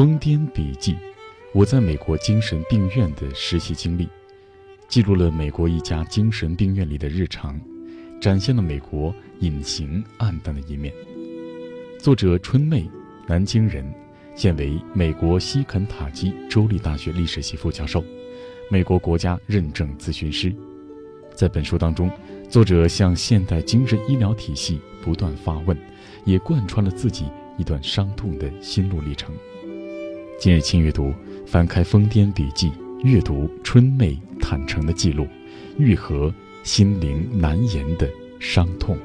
疯癫笔记，我在美国精神病院的实习经历，记录了美国一家精神病院里的日常，展现了美国隐形暗淡的一面。作者春妹，南京人，现为美国西肯塔基州立大学历史系副教授，美国国家认证咨询师。在本书当中，作者向现代精神医疗体系不断发问，也贯穿了自己一段伤痛的心路历程。今日轻阅读，翻开《疯癫笔记》，阅读春妹坦诚的记录，愈合心灵难言的伤痛。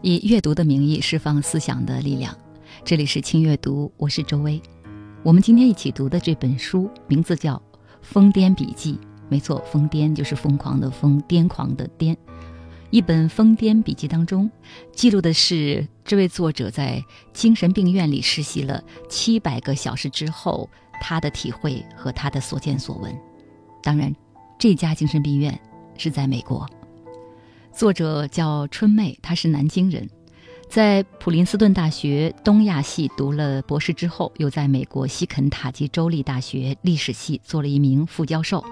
以阅读的名义释放思想的力量，这里是轻阅读，我是周薇。我们今天一起读的这本书名字叫《疯癫笔记》，没错，疯癫就是疯狂的疯，癫狂的癫。一本疯癫笔记当中，记录的是这位作者在精神病院里实习了七百个小时之后他的体会和他的所见所闻。当然，这家精神病院是在美国。作者叫春妹，她是南京人。在普林斯顿大学东亚系读了博士之后，又在美国西肯塔基州立大学历史系做了一名副教授。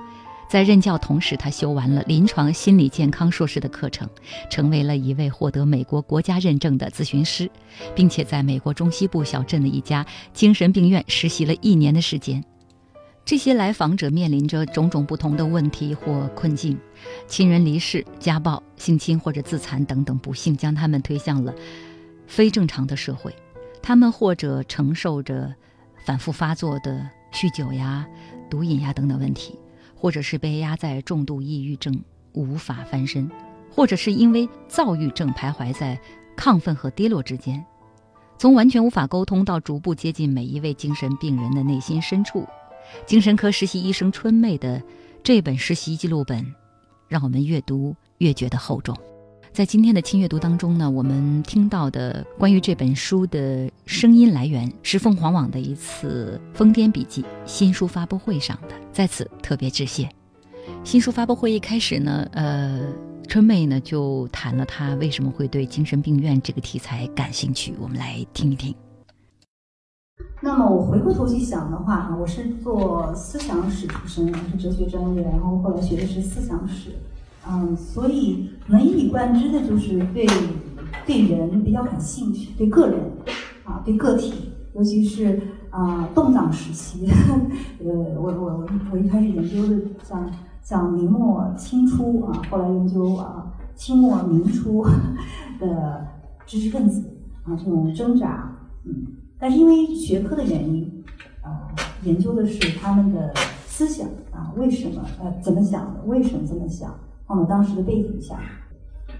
在任教同时，他修完了临床心理健康硕士的课程，成为了一位获得美国国家认证的咨询师，并且在美国中西部小镇的一家精神病院实习了一年的时间。这些来访者面临着种种不同的问题或困境：亲人离世、家暴、性侵或者自残等等不幸，将他们推向了。非正常的社会，他们或者承受着反复发作的酗酒呀、毒瘾呀等等问题，或者是被压在重度抑郁症无法翻身，或者是因为躁郁症徘徊在亢奋和跌落之间。从完全无法沟通到逐步接近每一位精神病人的内心深处，精神科实习医生春妹的这本实习记录本，让我们越读越觉得厚重。在今天的轻阅读当中呢，我们听到的关于这本书的声音来源是凤凰网的一次疯癫笔记新书发布会上的，在此特别致谢。新书发布会一开始呢，呃，春妹呢就谈了她为什么会对精神病院这个题材感兴趣，我们来听一听。那么我回过头去想的话，哈，我是做思想史出身，我是哲学专业，然后后来学的是思想史。嗯，所以能一以贯之的就是对对人比较感兴趣，对个人啊，对个体，尤其是啊动荡时期，呃，我我我我一开始研究的像像明末清初啊，后来研究啊清末明初的知识分子啊这种挣扎，嗯，但是因为学科的原因啊，研究的是他们的思想啊，为什么呃怎么想的，为什么这么想？放到当时的背景下，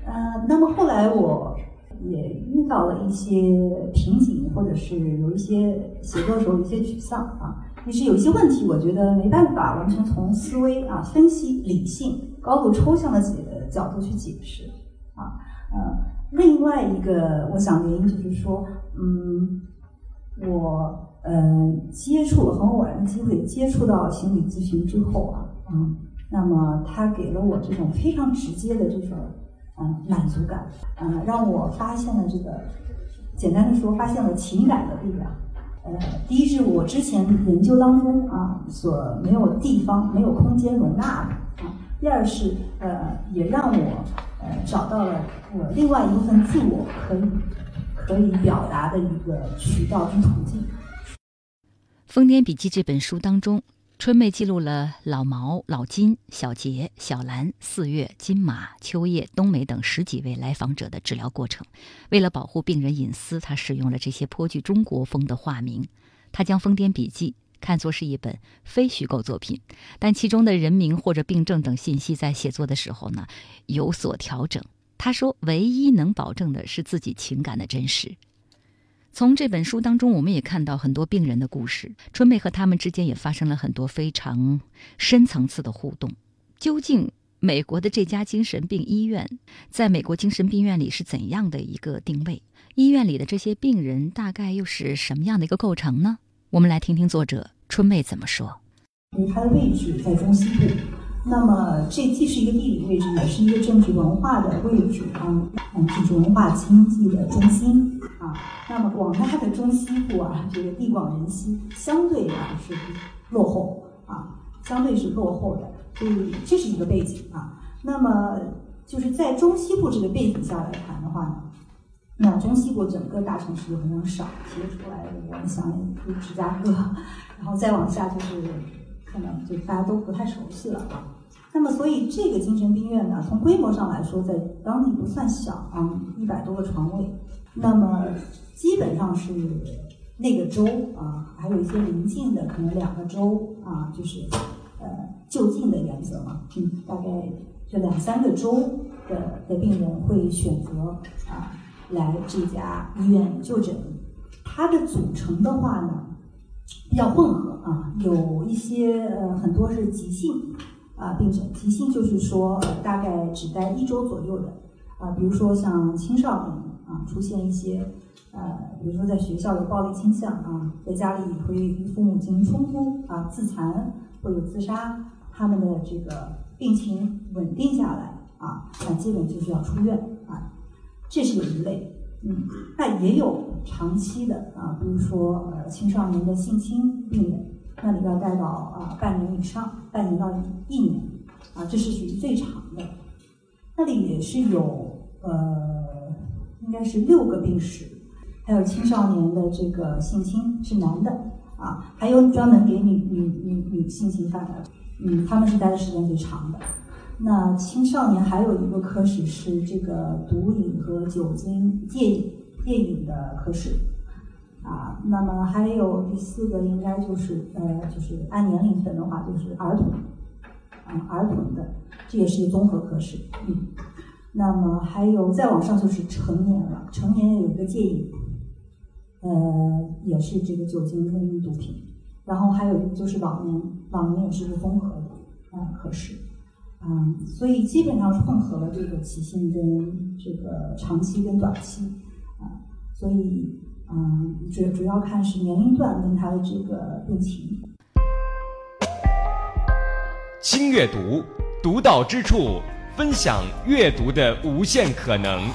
呃，那么后来我也遇到了一些瓶颈，或者是有一些写作的时候一些沮丧啊，于是有一些问题，我觉得没办法完全从思维啊、分析、理性、高度抽象的解角度去解释啊。呃，另外一个我想原因就是说，嗯，我呃接触很偶然的机会接触到心理咨询之后啊，嗯。那么，他给了我这种非常直接的这种嗯满足感，嗯，让我发现了这个，简单的说，发现了情感的力量。呃，第一是我之前研究当中啊所没有地方、没有空间容纳的啊；第二是呃，也让我呃找到了我另外一部分自我可以可以表达的一个渠道跟途径。《疯癫笔记》这本书当中。春妹记录了老毛、老金、小杰、小兰、四月、金马、秋叶、冬梅等十几位来访者的治疗过程。为了保护病人隐私，他使用了这些颇具中国风的化名。他将《疯癫笔记》看作是一本非虚构作品，但其中的人名或者病症等信息在写作的时候呢有所调整。他说：“唯一能保证的是自己情感的真实。”从这本书当中，我们也看到很多病人的故事。春梅和他们之间也发生了很多非常深层次的互动。究竟美国的这家精神病医院，在美国精神病院里是怎样的一个定位？医院里的这些病人大概又是什么样的一个构成呢？我们来听听作者春妹怎么说。因为它的位置在中西部，那么这既是一个地理位置，也是一个政治文化的位置啊，嗯，就是文化经济的中心啊。那么广大的中西部啊，这个地广人稀，相对啊是落后啊，相对是落后的。所以这是一个背景啊。那么就是在中西部这个背景下来谈的话呢，那中西部整个大城市就非常少，提出来我们想就芝加哥，然后再往下就是可能就大家都不太熟悉了啊。那么所以这个精神病院呢，从规模上来说，在当地不算小啊，一百多个床位。那么基本上是那个州啊，还有一些邻近的可能两个州啊，就是呃。就近的原则嘛，嗯，大概这两三个州的的病人会选择啊来这家医院就诊。它的组成的话呢，比较混合啊，有一些呃很多是急性啊病症，急性就是说呃大概只待一周左右的啊，比如说像青少年啊出现一些呃，比如说在学校有暴力倾向啊，在家里会与父母进行冲突啊，自残或者自杀。他们的这个病情稳定下来啊，那基本就是要出院啊，这是有一类，嗯，那也有长期的啊，比如说呃青少年的性侵病人，那里要待到啊半年以上，半年到一年啊，这是属于最长的。那里也是有呃，应该是六个病史，还有青少年的这个性侵是男的啊，还有专门给女女女女性侵犯的。嗯，他们是待的时间最长的。那青少年还有一个科室是这个毒瘾和酒精戒瘾戒瘾的科室，啊，那么还有第四个应该就是呃，就是按年龄分的话就是儿童，啊，儿童的，这也是一个综合科室。嗯，那么还有再往上就是成年了，成年有一个戒瘾，呃，也是这个酒精跟毒品。然后还有就是老年，老年也是个综合的啊科室，嗯，所以基本上是混合了这个急性跟这个长期跟短期，啊，所以嗯主主要看是年龄段跟他的这个病情。轻阅读，独到之处，分享阅读的无限可能。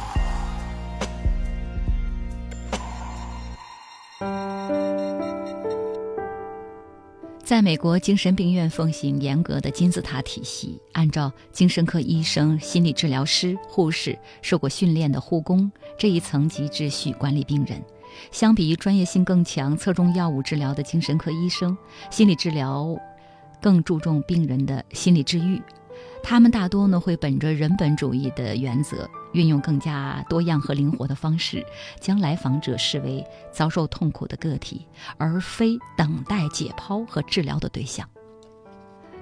在美国，精神病院奉行严格的金字塔体系，按照精神科医生、心理治疗师、护士、受过训练的护工这一层级秩序管理病人。相比于专业性更强、侧重药物治疗的精神科医生，心理治疗更注重病人的心理治愈。他们大多呢会本着人本主义的原则。运用更加多样和灵活的方式，将来访者视为遭受痛苦的个体，而非等待解剖和治疗的对象。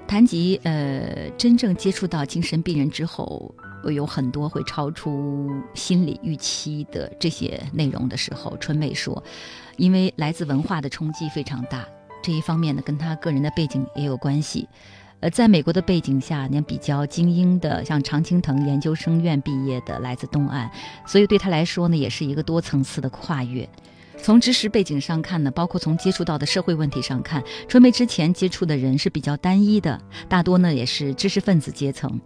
谈及呃真正接触到精神病人之后，有很多会超出心理预期的这些内容的时候，春妹说，因为来自文化的冲击非常大，这一方面呢跟她个人的背景也有关系。呃，在美国的背景下，那比较精英的，像常青藤研究生院毕业的，来自东岸，所以对他来说呢，也是一个多层次的跨越。从知识背景上看呢，包括从接触到的社会问题上看，春梅之前接触的人是比较单一的，大多呢也是知识分子阶层。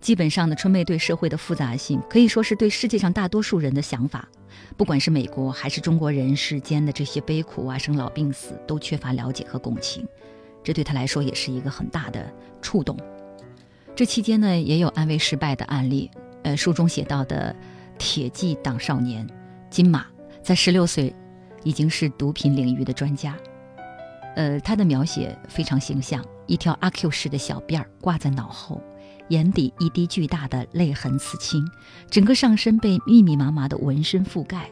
基本上呢，春妹对社会的复杂性，可以说是对世界上大多数人的想法，不管是美国还是中国人世间的这些悲苦啊、生老病死，都缺乏了解和共情。这对他来说也是一个很大的触动。这期间呢，也有安慰失败的案例。呃，书中写到的铁骑党少年金马，在十六岁已经是毒品领域的专家。呃，他的描写非常形象：一条阿 Q 式的小辫儿挂在脑后，眼底一滴巨大的泪痕刺青，整个上身被密密麻麻的纹身覆盖，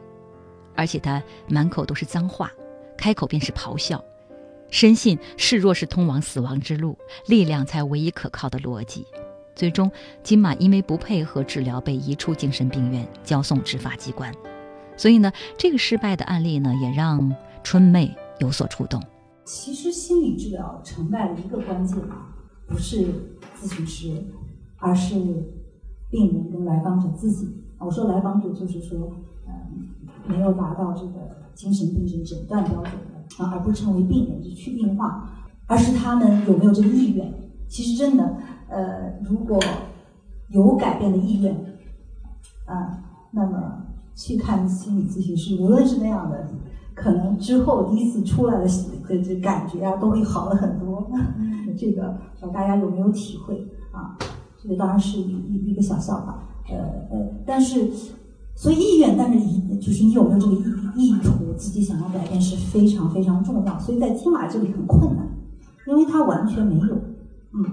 而且他满口都是脏话，开口便是咆哮。深信示弱是通往死亡之路，力量才唯一可靠的逻辑。最终，金马因为不配合治疗被移出精神病院，交送执法机关。所以呢，这个失败的案例呢，也让春妹有所触动。其实心理治疗成败的一个关键啊，不是咨询师，而是病人跟来访者自己。我说来访者就是说，嗯，没有达到这个精神病症诊断标准的啊，而不称为病人，就去病化，而是他们有没有这个意愿。其实真的，呃，如果有改变的意愿，啊，那么去看心理咨询师，无论是那样的，可能之后第一次出来的这这感觉啊，都会好了很多。这个不知道大家有没有体会啊？这个当然是一一一个小笑话。呃呃，但是，所以意愿，但是一就是你有没有这个意意图，自己想要改变是非常非常重要。所以在金马这里很困难，因为他完全没有，嗯，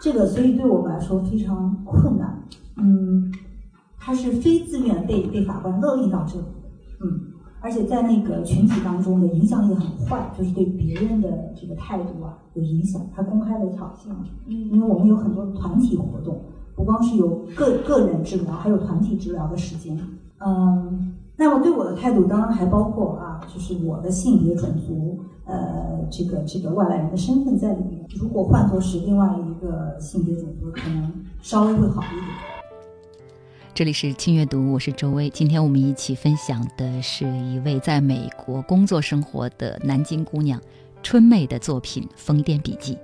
这个所以对我们来说非常困难，嗯，他是非自愿被被法官勒令到这里，嗯，而且在那个群体当中的影响力很坏，就是对别人的这个态度啊有影响，他公开的挑衅，嗯，因为我们有很多团体活动。不光是有个个人治疗，还有团体治疗的时间。嗯，那么对我的态度，当然还包括啊，就是我的性别、种族，呃，这个这个外来人的身份在里面。如果换作是另外一个性别种族，可能稍微会好一点。这里是轻阅读，我是周薇。今天我们一起分享的是一位在美国工作生活的南京姑娘春妹的作品《疯癫笔记》。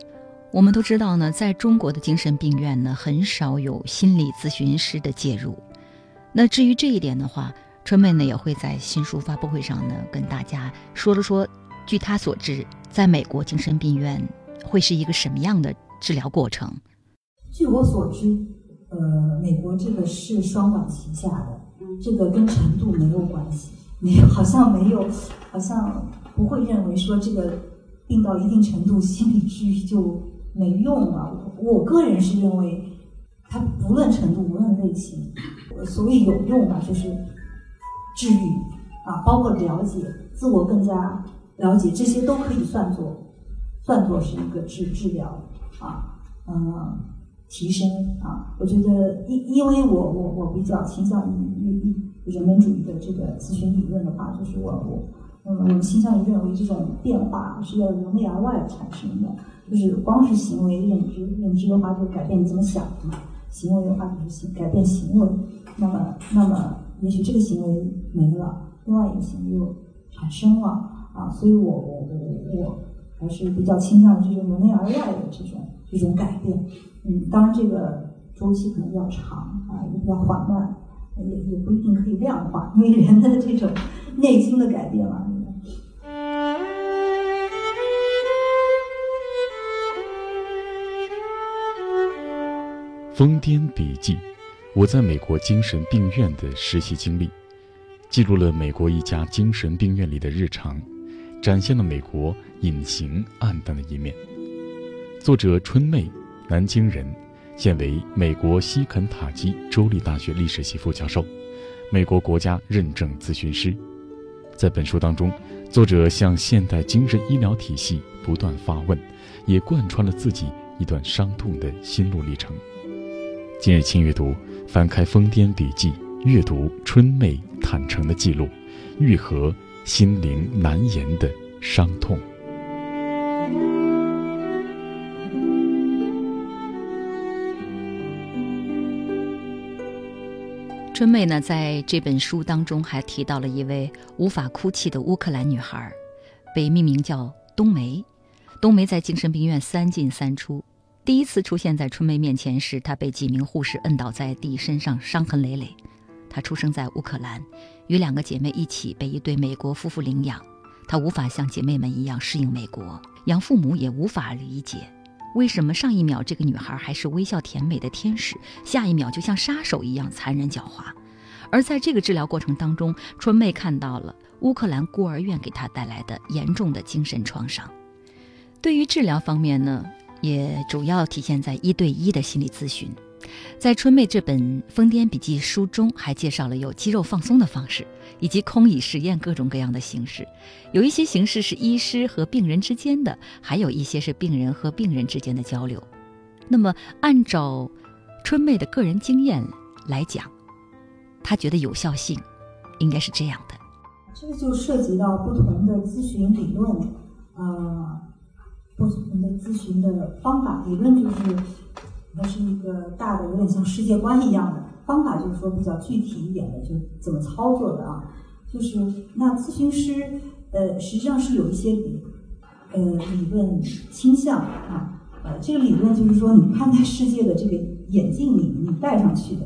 我们都知道呢，在中国的精神病院呢，很少有心理咨询师的介入。那至于这一点的话，春妹呢也会在新书发布会上呢跟大家说了说。据她所知，在美国精神病院会是一个什么样的治疗过程？据我所知，呃，美国这个是双管齐下的，这个跟程度没有关系，没有，好像没有，好像不会认为说这个病到一定程度，心理治愈就。没用了！我个人是认为，它不论程度，无论类型，所谓有用吧，就是治愈啊，包括了解自我，更加了解，这些都可以算作算作是一个治治疗啊，嗯，提升啊。我觉得，因因为我我我比较倾向于于人本主义的这个咨询理论的话，就是我我嗯，我倾向于认为这种变化是要由内而外产生的。就是光是行为认知，认知的话就改变你怎么想的嘛；行为的话就是行改变行为。那么，那么也许这个行为没了，另外一个行为又产生了啊。所以我我我我还是比较倾向于这种由内而外的这种这种改变。嗯，当然这个周期可能比较长啊，也比较缓慢，也也不一定可以量化，因为人的这种内心的改变嘛。《疯癫笔记》，我在美国精神病院的实习经历，记录了美国一家精神病院里的日常，展现了美国隐形暗淡的一面。作者春妹，南京人，现为美国西肯塔基州立大学历史系副教授，美国国家认证咨询师。在本书当中，作者向现代精神医疗体系不断发问，也贯穿了自己一段伤痛的心路历程。今日轻阅读，翻开《疯癫笔记》，阅读春妹坦诚的记录，愈合心灵难言的伤痛。春妹呢，在这本书当中还提到了一位无法哭泣的乌克兰女孩，被命名叫冬梅。冬梅在精神病院三进三出。第一次出现在春妹面前时，她被几名护士摁倒在地，身上伤痕累累。她出生在乌克兰，与两个姐妹一起被一对美国夫妇领养。她无法像姐妹们一样适应美国，养父母也无法理解，为什么上一秒这个女孩还是微笑甜美的天使，下一秒就像杀手一样残忍狡猾。而在这个治疗过程当中，春妹看到了乌克兰孤儿院给她带来的严重的精神创伤。对于治疗方面呢？也主要体现在一对一的心理咨询，在春妹这本《疯癫笔记》书中，还介绍了有肌肉放松的方式，以及空椅实验各种各样的形式。有一些形式是医师和病人之间的，还有一些是病人和病人之间的交流。那么，按照春妹的个人经验来讲，她觉得有效性应该是这样的。这个就涉及到不同的咨询理论，呃，不同的咨询的方法。理论就是。它是一个大的，有点像世界观一样的方法，就是说比较具体一点的，就怎么操作的啊？就是那咨询师，呃，实际上是有一些理，呃，理论倾向啊，呃，这个理论就是说你看待世界的这个眼镜你你戴上去的。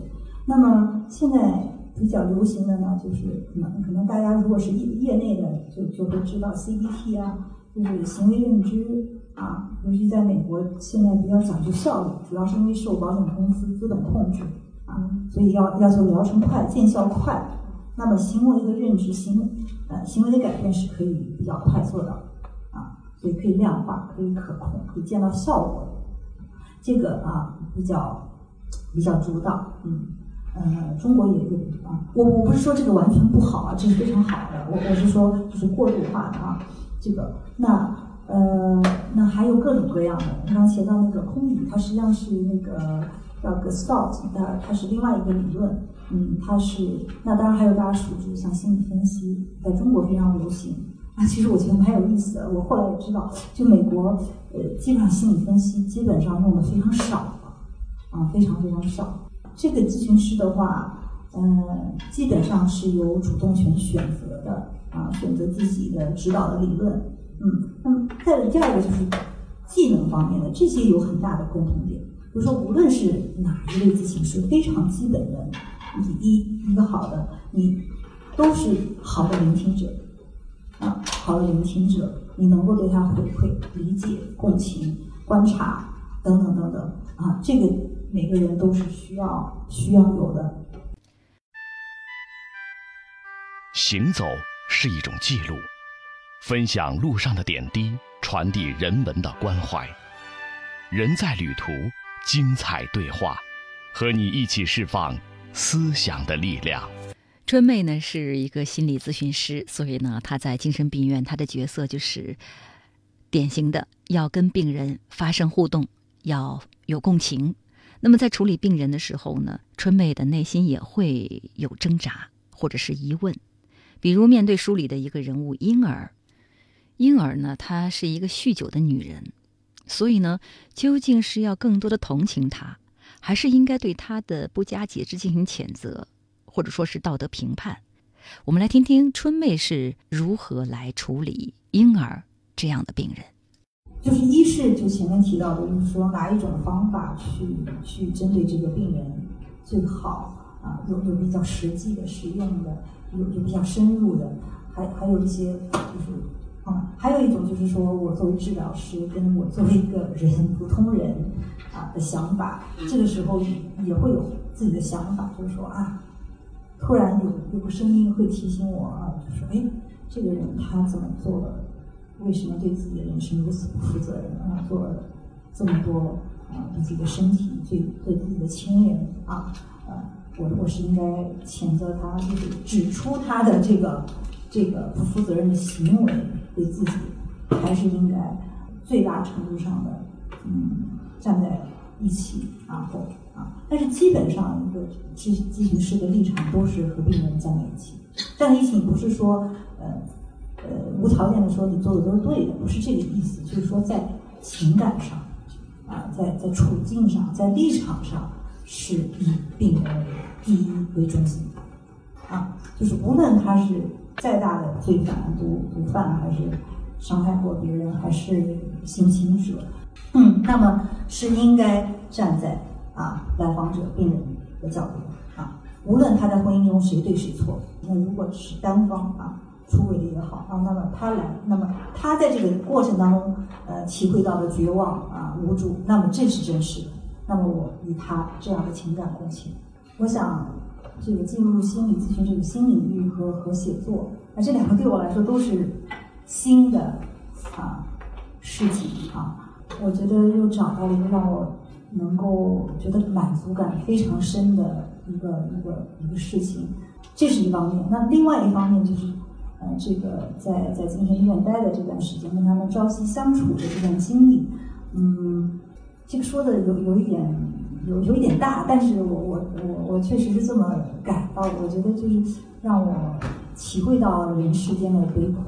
那么现在比较流行的呢，就是可能可能大家如果是业业内的，就就会知道 CBT 啊，就是行为认知。啊，尤其在美国，现在比较讲究效率，主要是因为受保险公司资本控制啊，所以要要求疗程快、见效快。那么行为的认知、行呃行为的改变是可以比较快做到啊，所以可以量化、可以可控、可以见到效果。这个啊比较比较主导，嗯呃，中国也有啊，我我不是说这个完全不好啊，这是非常好的，我我是说就是过渡化的啊，这个那。呃，那还有各种各样的。刚刚提到那个空椅，它实际上是那个叫 Gestalt，它它是另外一个理论。嗯，它是那当然还有大家熟知像心理分析，在中国非常流行。啊，其实我觉得蛮有意思的。我后来也知道，就美国，呃，基本上心理分析基本上用的非常少，啊，非常非常少。这个咨询师的话，嗯，基本上是有主动权选择的，啊，选择自己的指导的理论。嗯，那么再第二个就是技能方面的，这些有很大的共同点。就说，无论是哪一类咨询师，非常基本的，你一一个好的，你都是好的聆听者啊，好的聆听者，你能够对他回馈、理解、共情、观察等等等等啊，这个每个人都是需要需要有的。行走是一种记录。分享路上的点滴，传递人文的关怀。人在旅途，精彩对话，和你一起释放思想的力量。春妹呢是一个心理咨询师，所以呢她在精神病院，她的角色就是典型的要跟病人发生互动，要有共情。那么在处理病人的时候呢，春妹的内心也会有挣扎或者是疑问，比如面对书里的一个人物婴儿。婴儿呢，她是一个酗酒的女人，所以呢，究竟是要更多的同情他，还是应该对他的不加节制进行谴责，或者说是道德评判？我们来听听春妹是如何来处理婴儿这样的病人。就是一是就前面提到的，就是说哪一种方法去去针对这个病人最好啊？有有比较实际的、实用的，有有比较深入的，还还有一些就是。还有一种就是说，我作为治疗师，跟我作为一个人普通人啊的想法，这个时候也会有自己的想法，就是说啊，突然有有个声音会提醒我啊，就说哎，这个人他怎么做了？为什么对自己的人生如此不负责任啊？做了这么多啊，对自己的身体、对对自己的亲人啊，呃，我我是应该谴责他，就是指出他的这个这个不负责任的行为。对自己还是应该最大程度上的嗯站在一起啊或啊，但是基本上一个咨咨询师的立场都是和病人站在一起，站在一起不是说呃呃无条件的说你做的都是对的，不是这个意思，就是说在情感上啊，在在处境上，在立场上是以病人为第一为中心啊，就是无论他是。再大的罪犯、毒毒贩，还是伤害过别人，还是性侵者，嗯，那么是应该站在啊来访者、病人的角度啊，无论他在婚姻中谁对谁错，那如果是单方啊出轨的也好啊，那么他来，那么他在这个过程当中呃体会到的绝望啊无助，那么这是真实的，那么我与他这样的情感共情，我想。这个进入心理咨询这个新领域和和写作，那这两个对我来说都是新的啊事情啊。我觉得又找到了一个让我能够觉得满足感非常深的一个一个一个事情。这是一方面。那另外一方面就是，呃，这个在在精神医院待的这段时间，跟他们朝夕相处的这段经历，嗯，这个说的有有一点有有一点大，但是我我我我确实是这么感到的。我觉得就是让我体会到人世间的悲苦，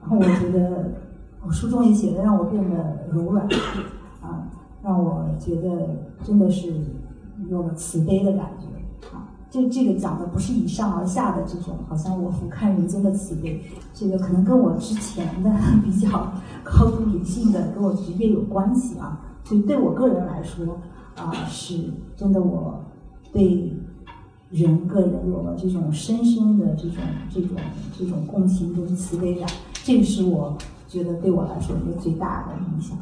然后我觉得我书中也写的让我变得柔软，啊，让我觉得真的是有慈悲的感觉啊。这这个讲的不是以上而下的这种，好像我俯瞰人间的慈悲，这个可能跟我之前的 比较高度理性的跟我职业有关系啊。所以对我个人来说，啊，是真的我对人个人有了这种深深的这种这种这种共情跟慈悲感，这个是我觉得对我来说一个最大的影响。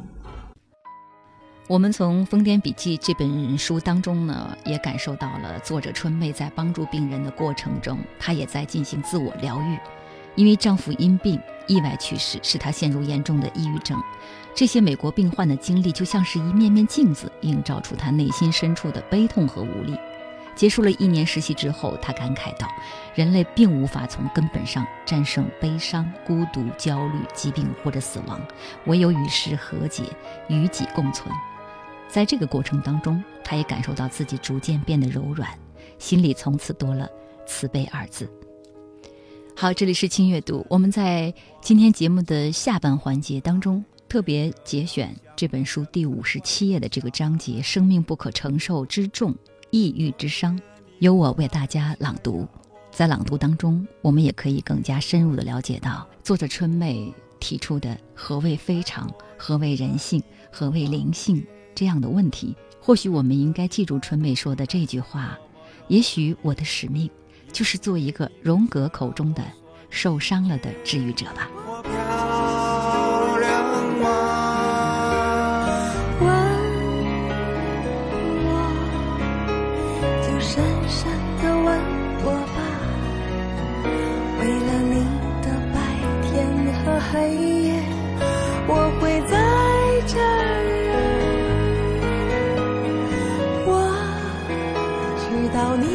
我们从《疯癫笔记》这本书当中呢，也感受到了作者春妹在帮助病人的过程中，她也在进行自我疗愈。因为丈夫因病意外去世，使她陷入严重的抑郁症。这些美国病患的经历就像是一面面镜子，映照出他内心深处的悲痛和无力。结束了一年实习之后，他感慨道：“人类并无法从根本上战胜悲伤、孤独、焦虑、疾病或者死亡，唯有与世和解，与己共存。”在这个过程当中，他也感受到自己逐渐变得柔软，心里从此多了慈悲二字。好，这里是轻阅读，我们在今天节目的下半环节当中特别节选这本书第五十七页的这个章节“生命不可承受之重，抑郁之伤”，由我为大家朗读。在朗读当中，我们也可以更加深入的了解到作者春妹提出的何谓非常，何谓人性，何谓灵性。这样的问题，或许我们应该记住春妹说的这句话：也许我的使命，就是做一个荣格口中的受伤了的治愈者吧。黑夜我会在这儿。我知道你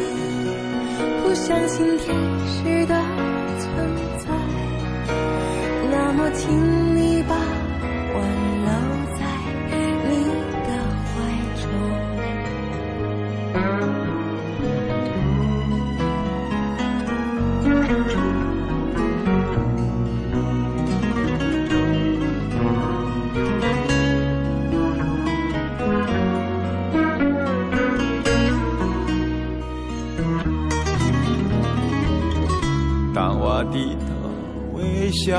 不相信天使的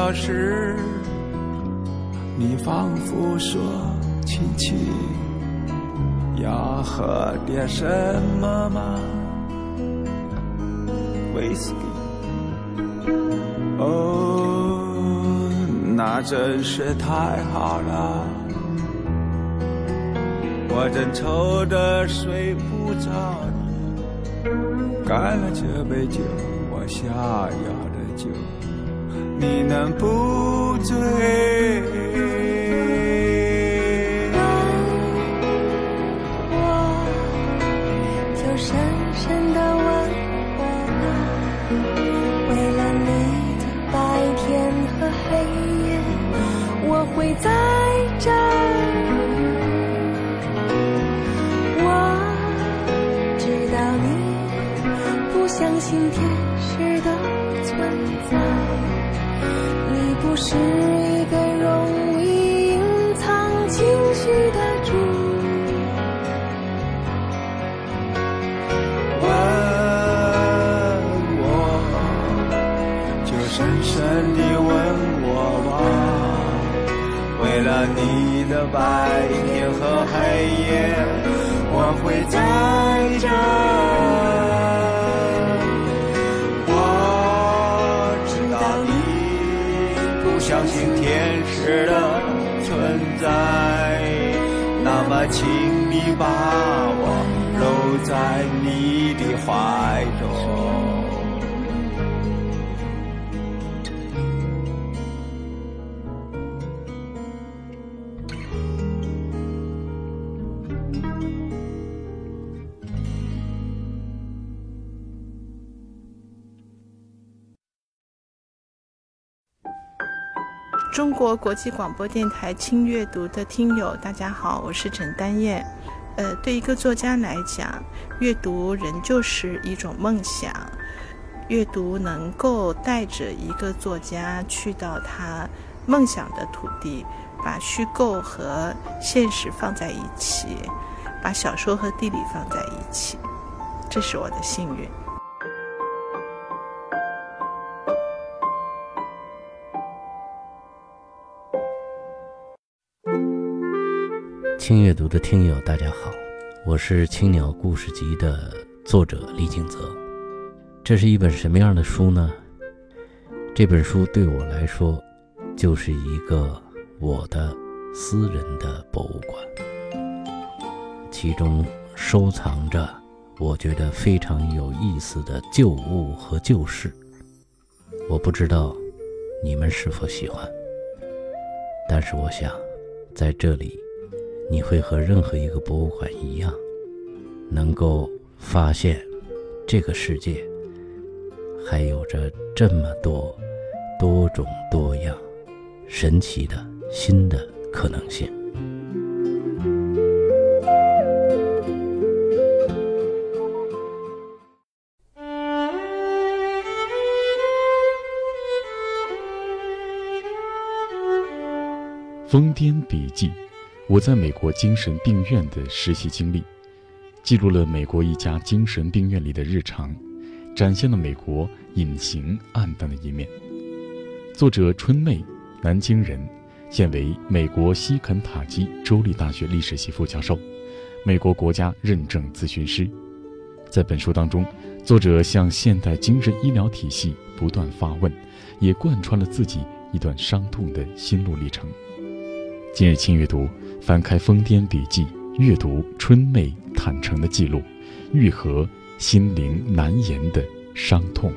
笑时，你仿佛说：“亲亲，要喝点什么吗？”威士忌。哦，那真是太好了，我正愁得睡不着呢。干了这杯酒，我想要。你能不醉？问我，就深深的问我吧。为了你的白天和黑夜，我会在这。我知道你不相信天使的。是一个容易隐藏情绪的主。问我，就深深地问我吧。为了你的白天和黑夜，我会在请你把我搂在你的怀里中国国际广播电台轻阅读的听友，大家好，我是陈丹燕。呃，对一个作家来讲，阅读仍旧是一种梦想。阅读能够带着一个作家去到他梦想的土地，把虚构和现实放在一起，把小说和地理放在一起，这是我的幸运。轻阅读的听友，大家好，我是《青鸟故事集》的作者李景泽。这是一本什么样的书呢？这本书对我来说，就是一个我的私人的博物馆，其中收藏着我觉得非常有意思的旧物和旧事。我不知道你们是否喜欢，但是我想在这里。你会和任何一个博物馆一样，能够发现这个世界还有着这么多多种多样、神奇的新的可能性。疯癫笔记。我在美国精神病院的实习经历，记录了美国一家精神病院里的日常，展现了美国隐形暗淡的一面。作者春妹，南京人，现为美国西肯塔基州立大学历史系副教授，美国国家认证咨询师。在本书当中，作者向现代精神医疗体系不断发问，也贯穿了自己一段伤痛的心路历程。今日轻阅读。翻开《疯癫笔记》，阅读春妹坦诚的记录，愈合心灵难言的伤痛。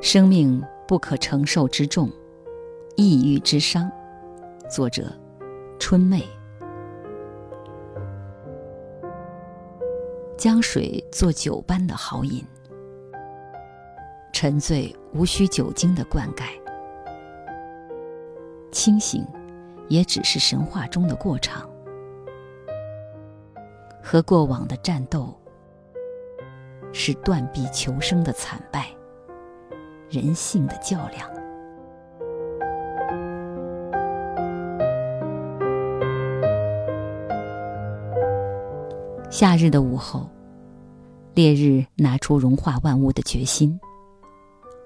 生命不可承受之重，抑郁之伤。作者：春妹。将水做酒般的豪饮，沉醉无需酒精的灌溉，清醒也只是神话中的过场，和过往的战斗是断臂求生的惨败，人性的较量。夏日的午后，烈日拿出融化万物的决心。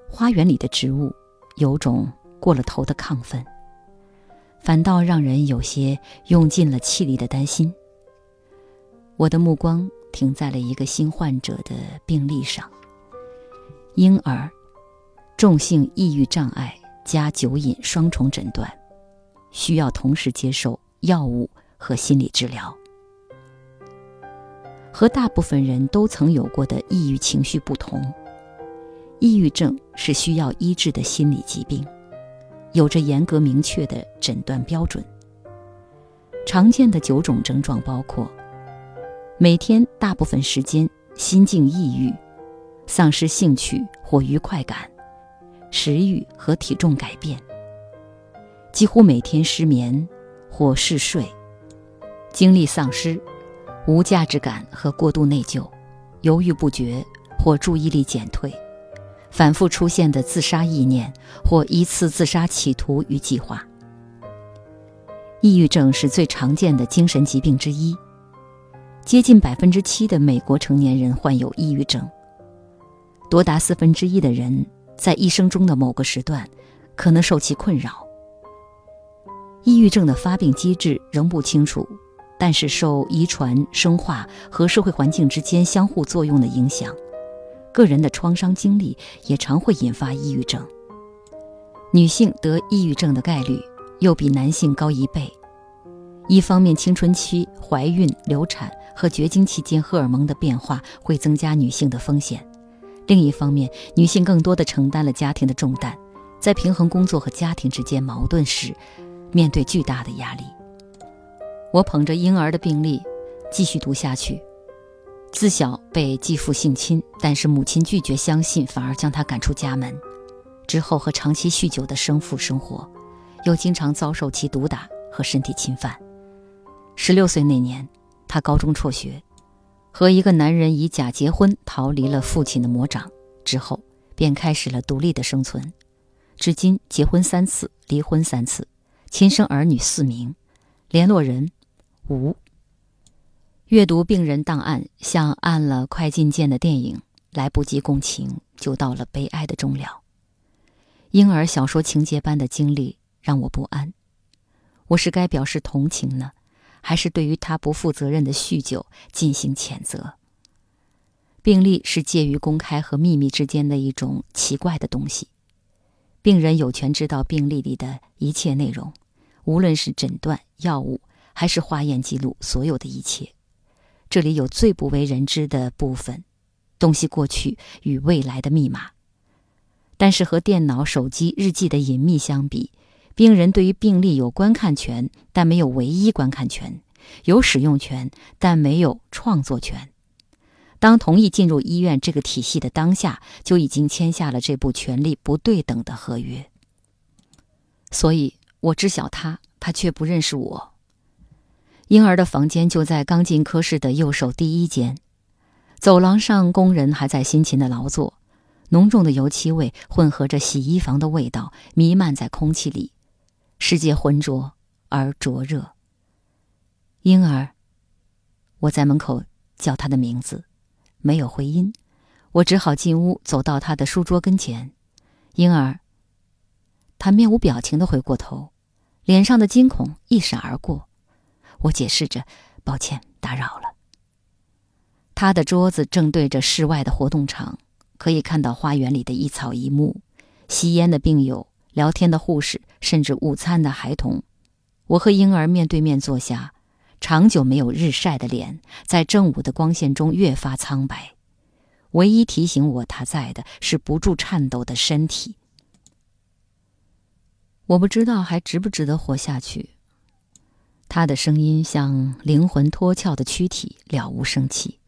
花园里的植物有种过了头的亢奋，反倒让人有些用尽了气力的担心。我的目光停在了一个新患者的病历上：婴儿，重性抑郁障碍加酒瘾双重诊断，需要同时接受药物和心理治疗。和大部分人都曾有过的抑郁情绪不同，抑郁症是需要医治的心理疾病，有着严格明确的诊断标准。常见的九种症状包括：每天大部分时间心境抑郁，丧失兴趣或愉快感，食欲和体重改变，几乎每天失眠或嗜睡，精力丧失。无价值感和过度内疚，犹豫不决或注意力减退，反复出现的自杀意念或一次自杀企图与计划。抑郁症是最常见的精神疾病之一，接近百分之七的美国成年人患有抑郁症，多达四分之一的人在一生中的某个时段可能受其困扰。抑郁症的发病机制仍不清楚。但是受遗传、生化和社会环境之间相互作用的影响，个人的创伤经历也常会引发抑郁症。女性得抑郁症的概率又比男性高一倍。一方面，青春期、怀孕、流产和绝经期间荷尔蒙的变化会增加女性的风险；另一方面，女性更多的承担了家庭的重担，在平衡工作和家庭之间矛盾时。面对巨大的压力。我捧着婴儿的病历，继续读下去。自小被继父性侵，但是母亲拒绝相信，反而将他赶出家门。之后和长期酗酒的生父生活，又经常遭受其毒打和身体侵犯。十六岁那年，他高中辍学，和一个男人以假结婚，逃离了父亲的魔掌。之后便开始了独立的生存，至今结婚三次，离婚三次，亲生儿女四名，联络人无。阅读病人档案，像按了快进键的电影，来不及共情，就到了悲哀的终了。婴儿小说情节般的经历让我不安，我是该表示同情呢，还是对于他不负责任的酗酒进行谴责？病历是介于公开和秘密之间的一种奇怪的东西，病人有权知道病历里的一切内容，无论是诊断、药物还是化验记录，所有的一切。这里有最不为人知的部分，东西过去与未来的密码。但是和电脑、手机、日记的隐秘相比，病人对于病历有观看权，但没有唯一观看权；有使用权，但没有创作权。当同意进入医院这个体系的当下，就已经签下了这部权力不对等的合约。所以我知晓他，他却不认识我。婴儿的房间就在刚进科室的右手第一间，走廊上工人还在辛勤的劳作，浓重的油漆味混合着洗衣房的味道弥漫在空气里，世界浑浊而灼热。婴儿，我在门口叫他的名字，没有回音，我只好进屋走到他的书桌跟前。婴儿，他面无表情的回过头，脸上的惊恐一闪而过。我解释着：“抱歉，打扰了。”他的桌子正对着室外的活动场，可以看到花园里的一草一木、吸烟的病友、聊天的护士，甚至午餐的孩童。我和婴儿面对面坐下，长久没有日晒的脸在正午的光线中越发苍白。唯一提醒我他在的是不住颤抖的身体。我不知道还值不值得活下去。他的声音像灵魂脱壳的躯体，了无生气。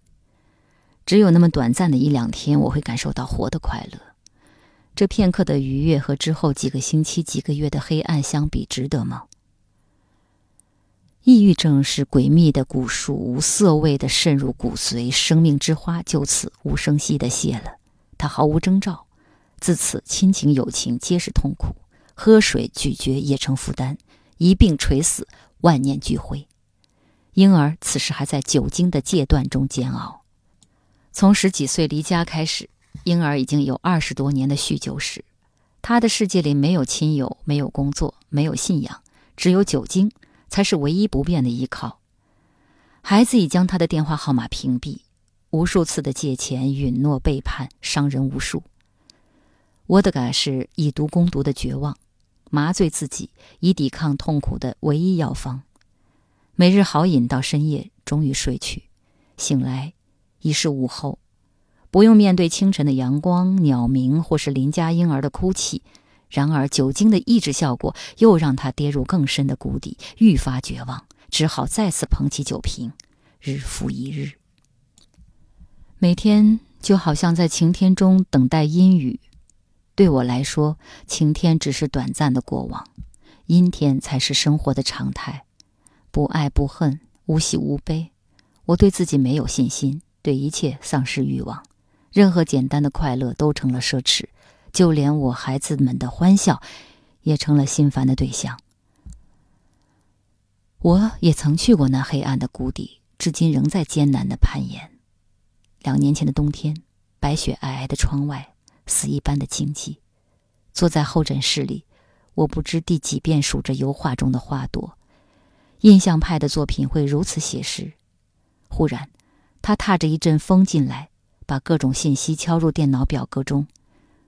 只有那么短暂的一两天，我会感受到活的快乐。这片刻的愉悦和之后几个星期、几个月的黑暗相比，值得吗？抑郁症是诡秘的蛊术，无色味的渗入骨髓，生命之花就此无声息的谢了。它毫无征兆，自此亲情友情皆是痛苦，喝水咀嚼也成负担，一病垂死。万念俱灰，婴儿此时还在酒精的戒断中煎熬。从十几岁离家开始，婴儿已经有二十多年的酗酒史。他的世界里没有亲友，没有工作，没有信仰，只有酒精才是唯一不变的依靠。孩子已将他的电话号码屏蔽，无数次的借钱、允诺、背叛，伤人无数。沃德嘎是以毒攻毒的绝望。麻醉自己以抵抗痛苦的唯一药方，每日好饮到深夜，终于睡去。醒来已是午后，不用面对清晨的阳光、鸟鸣或是邻家婴儿的哭泣。然而酒精的抑制效果又让他跌入更深的谷底，愈发绝望，只好再次捧起酒瓶，日复一日。每天就好像在晴天中等待阴雨。对我来说，晴天只是短暂的过往，阴天才是生活的常态。不爱不恨，无喜无悲。我对自己没有信心，对一切丧失欲望，任何简单的快乐都成了奢侈，就连我孩子们的欢笑，也成了心烦的对象。我也曾去过那黑暗的谷底，至今仍在艰难的攀岩。两年前的冬天，白雪皑皑的窗外。死一般的静寂，坐在候诊室里，我不知第几遍数着油画中的花朵。印象派的作品会如此写实。忽然，他踏着一阵风进来，把各种信息敲入电脑表格中：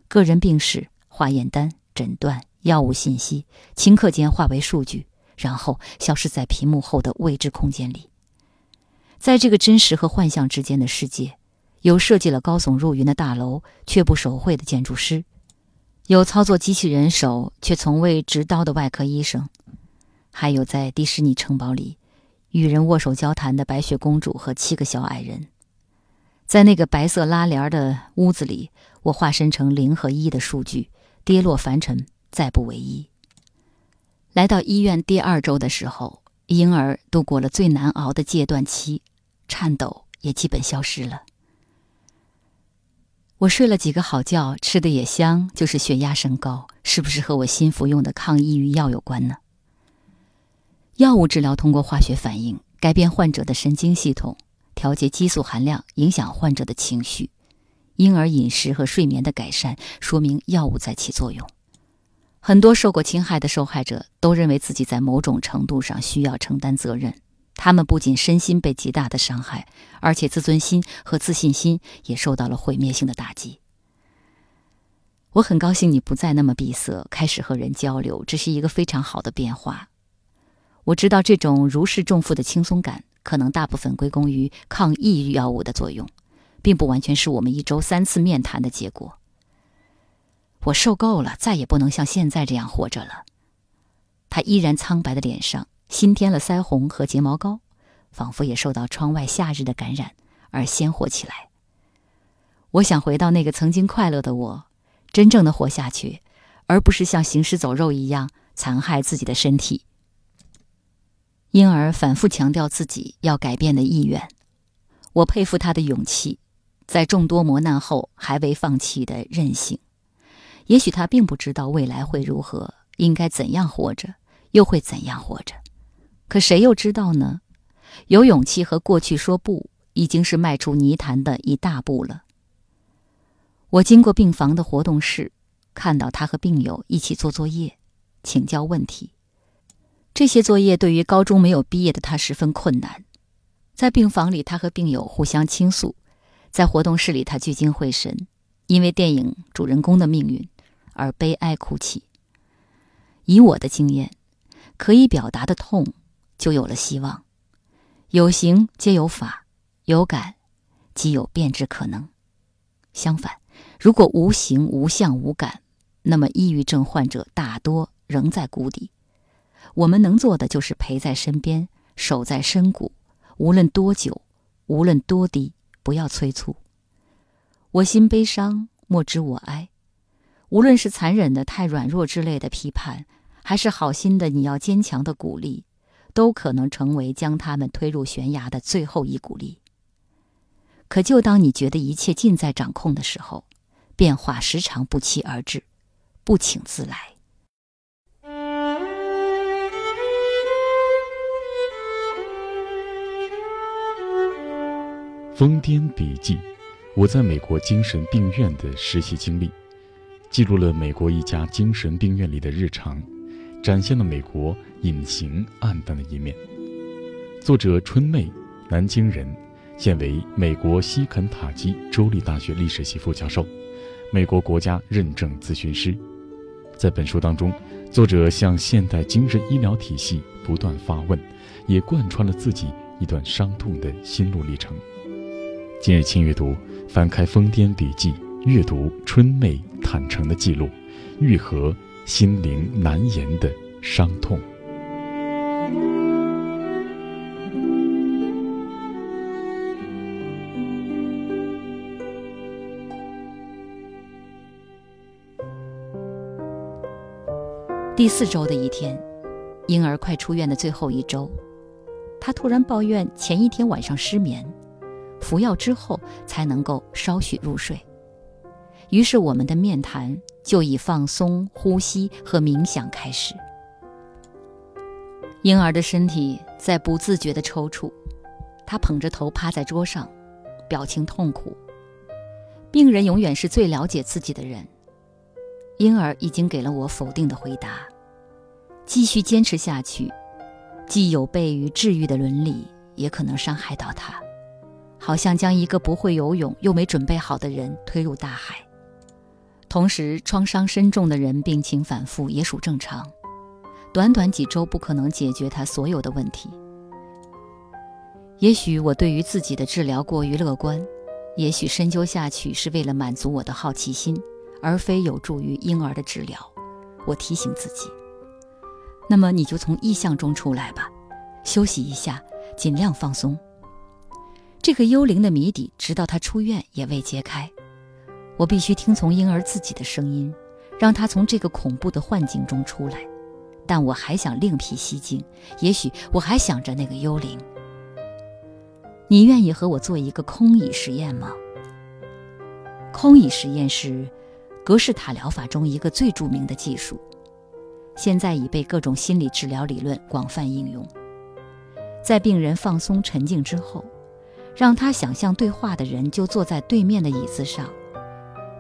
个人病史、化验单、诊断、药物信息，顷刻间化为数据，然后消失在屏幕后的未知空间里。在这个真实和幻象之间的世界。有设计了高耸入云的大楼却不手绘的建筑师，有操作机器人手却从未执刀的外科医生，还有在迪士尼城堡里与人握手交谈的白雪公主和七个小矮人。在那个白色拉帘的屋子里，我化身成零和一的数据，跌落凡尘，再不为一。来到医院第二周的时候，婴儿度过了最难熬的戒断期，颤抖也基本消失了。我睡了几个好觉，吃的也香，就是血压升高，是不是和我新服用的抗抑郁药有关呢？药物治疗通过化学反应改变患者的神经系统。调节激素含量影响患者的情绪，婴儿饮食和睡眠的改善说明药物在起作用。很多受过侵害的受害者都认为自己在某种程度上需要承担责任，他们不仅身心被极大的伤害，而且自尊心和自信心也受到了毁灭性的打击。我很高兴你不再那么闭塞，开始和人交流，这是一个非常好的变化。我知道这种如释重负的轻松感。可能大部分归功于抗抑郁药物的作用，并不完全是我们一周三次面谈的结果。我受够了，再也不能像现在这样活着了。他依然苍白的脸上新添了腮红和睫毛膏，仿佛也受到窗外夏日的感染而鲜活起来。我想回到那个曾经快乐的我，真正的活下去，而不是像行尸走肉一样残害自己的身体。婴儿反复强调自己要改变的意愿，我佩服他的勇气，在众多磨难后还未放弃的韧性。也许他并不知道未来会如何，应该怎样活着，又会怎样活着。可谁又知道呢？有勇气和过去说不，已经是迈出泥潭的一大步了。我经过病房的活动室，看到他和病友一起做作业，请教问题。这些作业对于高中没有毕业的他十分困难。在病房里，他和病友互相倾诉；在活动室里，他聚精会神，因为电影主人公的命运而悲哀哭泣。以我的经验，可以表达的痛就有了希望。有形皆有法，有感即有变之可能。相反，如果无形无相无感，那么抑郁症患者大多仍在谷底。我们能做的就是陪在身边，守在深谷，无论多久，无论多低，不要催促。我心悲伤，莫知我哀。无论是残忍的太软弱之类的批判，还是好心的你要坚强的鼓励，都可能成为将他们推入悬崖的最后一股力。可就当你觉得一切尽在掌控的时候，变化时常不期而至，不请自来。疯癫笔记，我在美国精神病院的实习经历，记录了美国一家精神病院里的日常，展现了美国隐形暗淡的一面。作者春妹，南京人，现为美国西肯塔基州立大学历史系副教授，美国国家认证咨询师。在本书当中，作者向现代精神医疗体系不断发问，也贯穿了自己一段伤痛的心路历程。今日轻阅读，翻开《疯癫笔记》，阅读春妹坦诚的记录，愈合心灵难言的伤痛。第四周的一天，婴儿快出院的最后一周，他突然抱怨前一天晚上失眠。服药之后才能够稍许入睡，于是我们的面谈就以放松、呼吸和冥想开始。婴儿的身体在不自觉的抽搐，他捧着头趴在桌上，表情痛苦。病人永远是最了解自己的人。婴儿已经给了我否定的回答。继续坚持下去，既有悖于治愈的伦理，也可能伤害到他。好像将一个不会游泳又没准备好的人推入大海。同时，创伤深重的人病情反复也属正常。短短几周不可能解决他所有的问题。也许我对于自己的治疗过于乐观，也许深究下去是为了满足我的好奇心，而非有助于婴儿的治疗。我提醒自己。那么你就从意象中出来吧，休息一下，尽量放松。这个幽灵的谜底，直到他出院也未揭开。我必须听从婴儿自己的声音，让他从这个恐怖的幻境中出来。但我还想另辟蹊径，也许我还想着那个幽灵。你愿意和我做一个空椅实验吗？空椅实验是格式塔疗法中一个最著名的技术，现在已被各种心理治疗理论广泛应用。在病人放松沉静之后，让他想象对话的人就坐在对面的椅子上。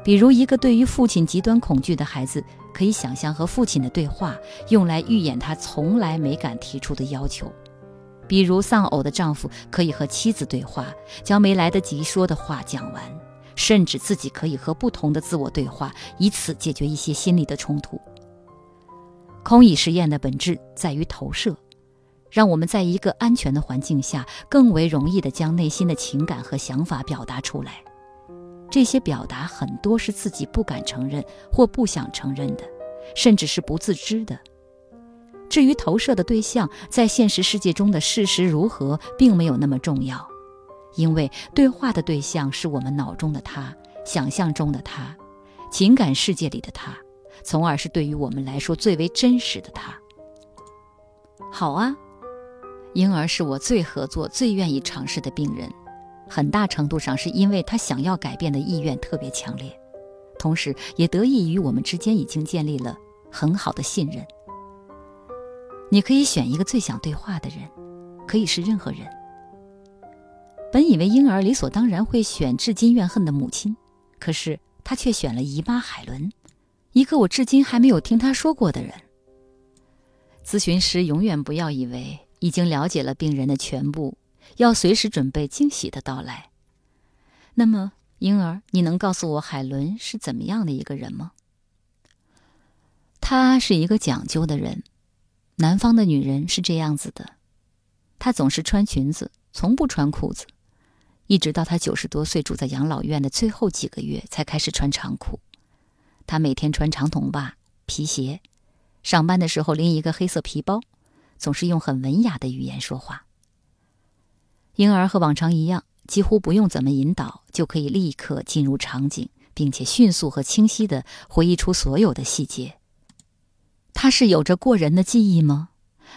比如，一个对于父亲极端恐惧的孩子，可以想象和父亲的对话，用来预演他从来没敢提出的要求；比如，丧偶的丈夫可以和妻子对话，将没来得及说的话讲完；甚至自己可以和不同的自我对话，以此解决一些心理的冲突。空椅实验的本质在于投射，让我们在一个安全的环境下，更为容易地将内心的情感和想法表达出来。这些表达很多是自己不敢承认或不想承认的，甚至是不自知的。至于投射的对象在现实世界中的事实如何，并没有那么重要，因为对话的对象是我们脑中的他、想象中的他、情感世界里的他，从而是对于我们来说最为真实的他。好啊，婴儿是我最合作、最愿意尝试的病人。很大程度上是因为他想要改变的意愿特别强烈，同时也得益于我们之间已经建立了很好的信任。你可以选一个最想对话的人，可以是任何人。本以为婴儿理所当然会选至今怨恨的母亲，可是他却选了姨妈海伦，一个我至今还没有听他说过的人。咨询师永远不要以为已经了解了病人的全部。要随时准备惊喜的到来。那么，婴儿，你能告诉我海伦是怎么样的一个人吗？她是一个讲究的人，南方的女人是这样子的，她总是穿裙子，从不穿裤子，一直到她九十多岁住在养老院的最后几个月才开始穿长裤。她每天穿长筒袜、皮鞋，上班的时候拎一个黑色皮包，总是用很文雅的语言说话。婴儿和往常一样，几乎不用怎么引导，就可以立刻进入场景，并且迅速和清晰地回忆出所有的细节。他是有着过人的记忆吗？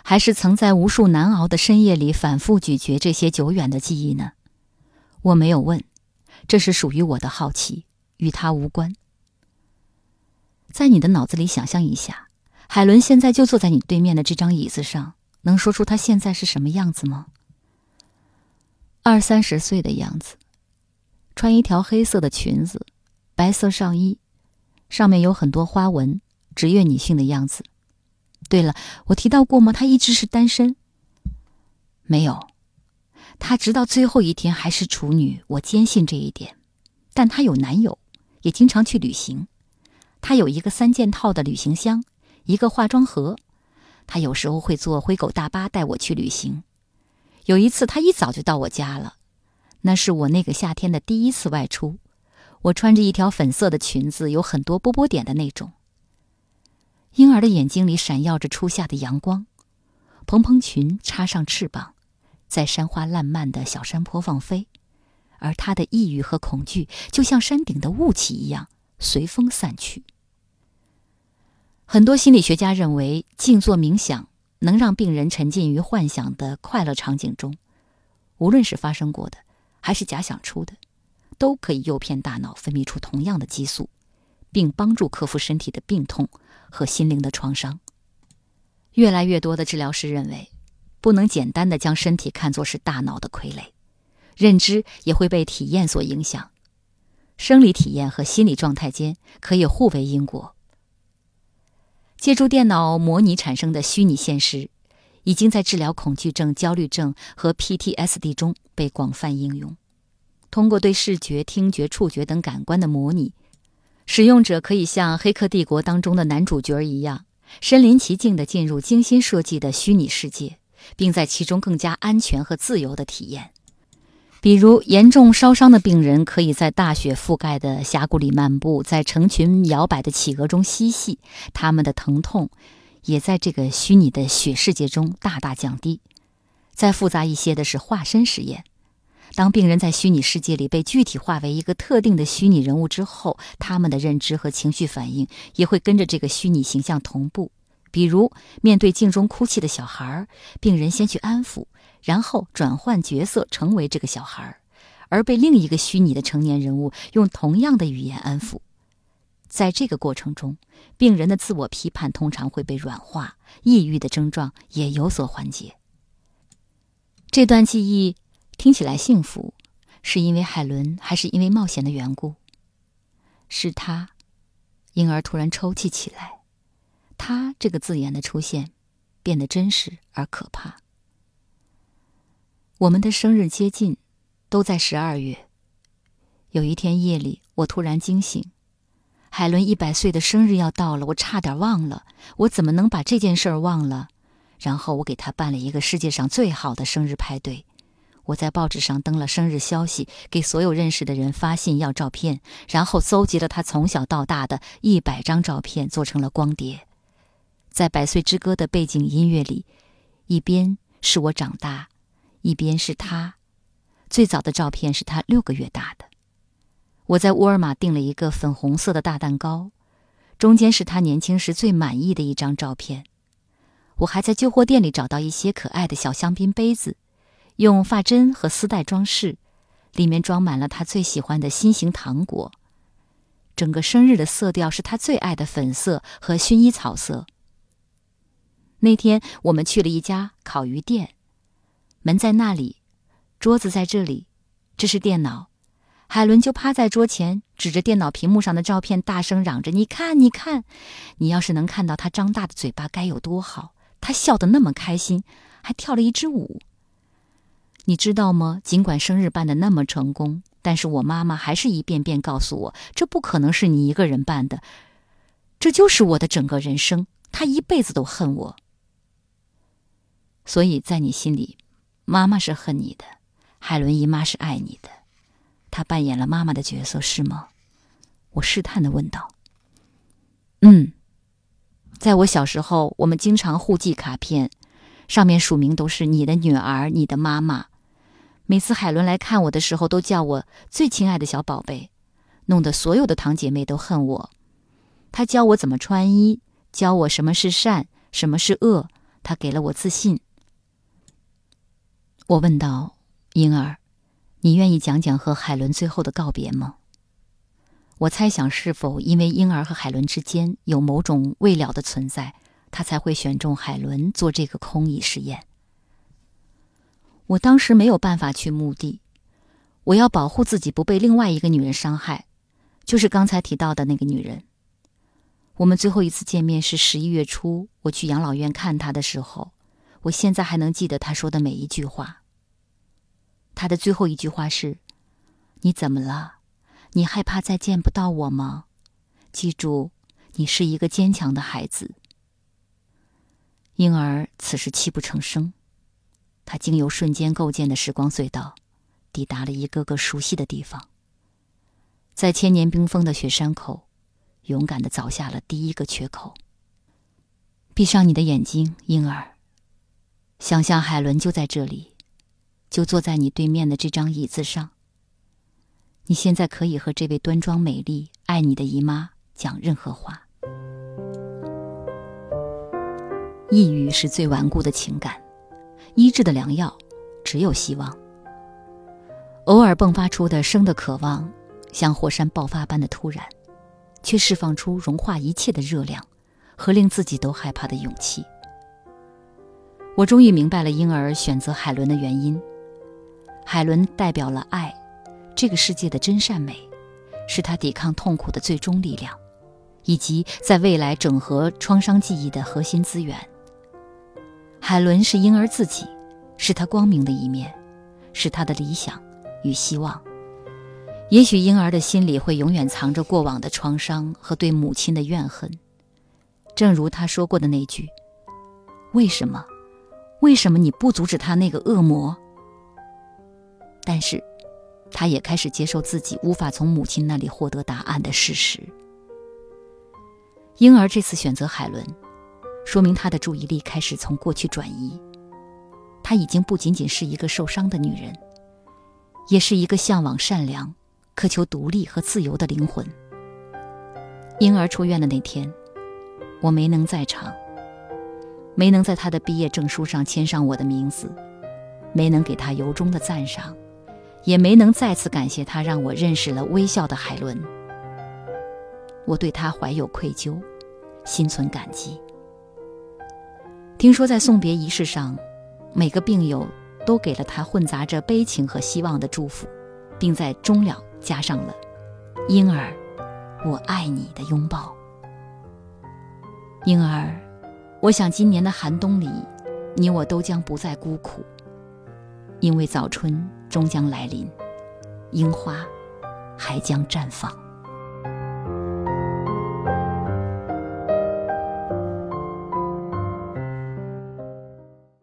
还是曾在无数难熬的深夜里反复咀嚼这些久远的记忆呢？我没有问，这是属于我的好奇，与他无关。在你的脑子里想象一下，海伦现在就坐在你对面的这张椅子上，能说出他现在是什么样子吗？二三十岁的样子，穿一条黑色的裙子，白色上衣，上面有很多花纹，职业女性的样子。对了，我提到过吗？她一直是单身。没有，她直到最后一天还是处女，我坚信这一点。但她有男友，也经常去旅行。她有一个三件套的旅行箱，一个化妆盒。她有时候会坐灰狗大巴带我去旅行。有一次，他一早就到我家了，那是我那个夏天的第一次外出。我穿着一条粉色的裙子，有很多波波点的那种。婴儿的眼睛里闪耀着初夏的阳光，蓬蓬裙插上翅膀，在山花烂漫的小山坡放飞，而他的抑郁和恐惧就像山顶的雾气一样随风散去。很多心理学家认为，静坐冥想。能让病人沉浸于幻想的快乐场景中，无论是发生过的，还是假想出的，都可以诱骗大脑分泌出同样的激素，并帮助克服身体的病痛和心灵的创伤。越来越多的治疗师认为，不能简单的将身体看作是大脑的傀儡，认知也会被体验所影响，生理体验和心理状态间可以互为因果。借助电脑模拟产生的虚拟现实，已经在治疗恐惧症、焦虑症和 PTSD 中被广泛应用。通过对视觉、听觉、触觉等感官的模拟，使用者可以像《黑客帝国》当中的男主角一样，身临其境地进入精心设计的虚拟世界，并在其中更加安全和自由地体验。比如，严重烧伤的病人可以在大雪覆盖的峡谷里漫步，在成群摇摆的企鹅中嬉戏，他们的疼痛也在这个虚拟的雪世界中大大降低。再复杂一些的是化身实验。当病人在虚拟世界里被具体化为一个特定的虚拟人物之后，他们的认知和情绪反应也会跟着这个虚拟形象同步。比如，面对镜中哭泣的小孩，病人先去安抚，然后转换角色成为这个小孩儿，而被另一个虚拟的成年人物用同样的语言安抚。在这个过程中，病人的自我批判通常会被软化，抑郁的症状也有所缓解。这段记忆。听起来幸福，是因为海伦，还是因为冒险的缘故？是他。婴儿突然抽泣起来。他这个字眼的出现，变得真实而可怕。我们的生日接近，都在十二月。有一天夜里，我突然惊醒，海伦一百岁的生日要到了，我差点忘了。我怎么能把这件事儿忘了？然后我给他办了一个世界上最好的生日派对。我在报纸上登了生日消息，给所有认识的人发信要照片，然后搜集了他从小到大的一百张照片，做成了光碟。在《百岁之歌》的背景音乐里，一边是我长大，一边是他。最早的照片是他六个月大的。我在沃尔玛订了一个粉红色的大蛋糕，中间是他年轻时最满意的一张照片。我还在旧货店里找到一些可爱的小香槟杯子。用发针和丝带装饰，里面装满了他最喜欢的心形糖果。整个生日的色调是他最爱的粉色和薰衣草色。那天我们去了一家烤鱼店，门在那里，桌子在这里，这是电脑。海伦就趴在桌前，指着电脑屏幕上的照片，大声嚷着：“你看，你看！你要是能看到他张大的嘴巴，该有多好！他笑得那么开心，还跳了一支舞。”你知道吗？尽管生日办的那么成功，但是我妈妈还是一遍遍告诉我，这不可能是你一个人办的。这就是我的整个人生，她一辈子都恨我。所以在你心里，妈妈是恨你的，海伦姨妈是爱你的。她扮演了妈妈的角色，是吗？我试探的问道。嗯，在我小时候，我们经常互寄卡片，上面署名都是你的女儿，你的妈妈。每次海伦来看我的时候，都叫我最亲爱的小宝贝，弄得所有的堂姐妹都恨我。她教我怎么穿衣，教我什么是善，什么是恶。她给了我自信。我问道：“婴儿，你愿意讲讲和海伦最后的告别吗？”我猜想，是否因为婴儿和海伦之间有某种未了的存在，他才会选中海伦做这个空椅实验。我当时没有办法去墓地，我要保护自己不被另外一个女人伤害，就是刚才提到的那个女人。我们最后一次见面是十一月初，我去养老院看她的时候，我现在还能记得他说的每一句话。他的最后一句话是：“你怎么了？你害怕再见不到我吗？记住，你是一个坚强的孩子。”婴儿此时泣不成声。他经由瞬间构建的时光隧道，抵达了一个个熟悉的地方。在千年冰封的雪山口，勇敢的凿下了第一个缺口。闭上你的眼睛，婴儿。想象海伦就在这里，就坐在你对面的这张椅子上。你现在可以和这位端庄美丽、爱你的姨妈讲任何话。抑郁是最顽固的情感。医治的良药，只有希望。偶尔迸发出的生的渴望，像火山爆发般的突然，却释放出融化一切的热量和令自己都害怕的勇气。我终于明白了婴儿选择海伦的原因。海伦代表了爱，这个世界的真善美，是他抵抗痛苦的最终力量，以及在未来整合创伤记忆的核心资源。海伦是婴儿自己，是他光明的一面，是他的理想与希望。也许婴儿的心里会永远藏着过往的创伤和对母亲的怨恨，正如他说过的那句：“为什么？为什么你不阻止他那个恶魔？”但是，他也开始接受自己无法从母亲那里获得答案的事实。婴儿这次选择海伦。说明她的注意力开始从过去转移。她已经不仅仅是一个受伤的女人，也是一个向往善良、渴求独立和自由的灵魂。婴儿出院的那天，我没能在场，没能在他的毕业证书上签上我的名字，没能给他由衷的赞赏，也没能再次感谢他让我认识了微笑的海伦。我对他怀有愧疚，心存感激。听说在送别仪式上，每个病友都给了他混杂着悲情和希望的祝福，并在终了加上了“婴儿”。我爱你的拥抱，婴儿。我想今年的寒冬里，你我都将不再孤苦，因为早春终将来临，樱花还将绽放。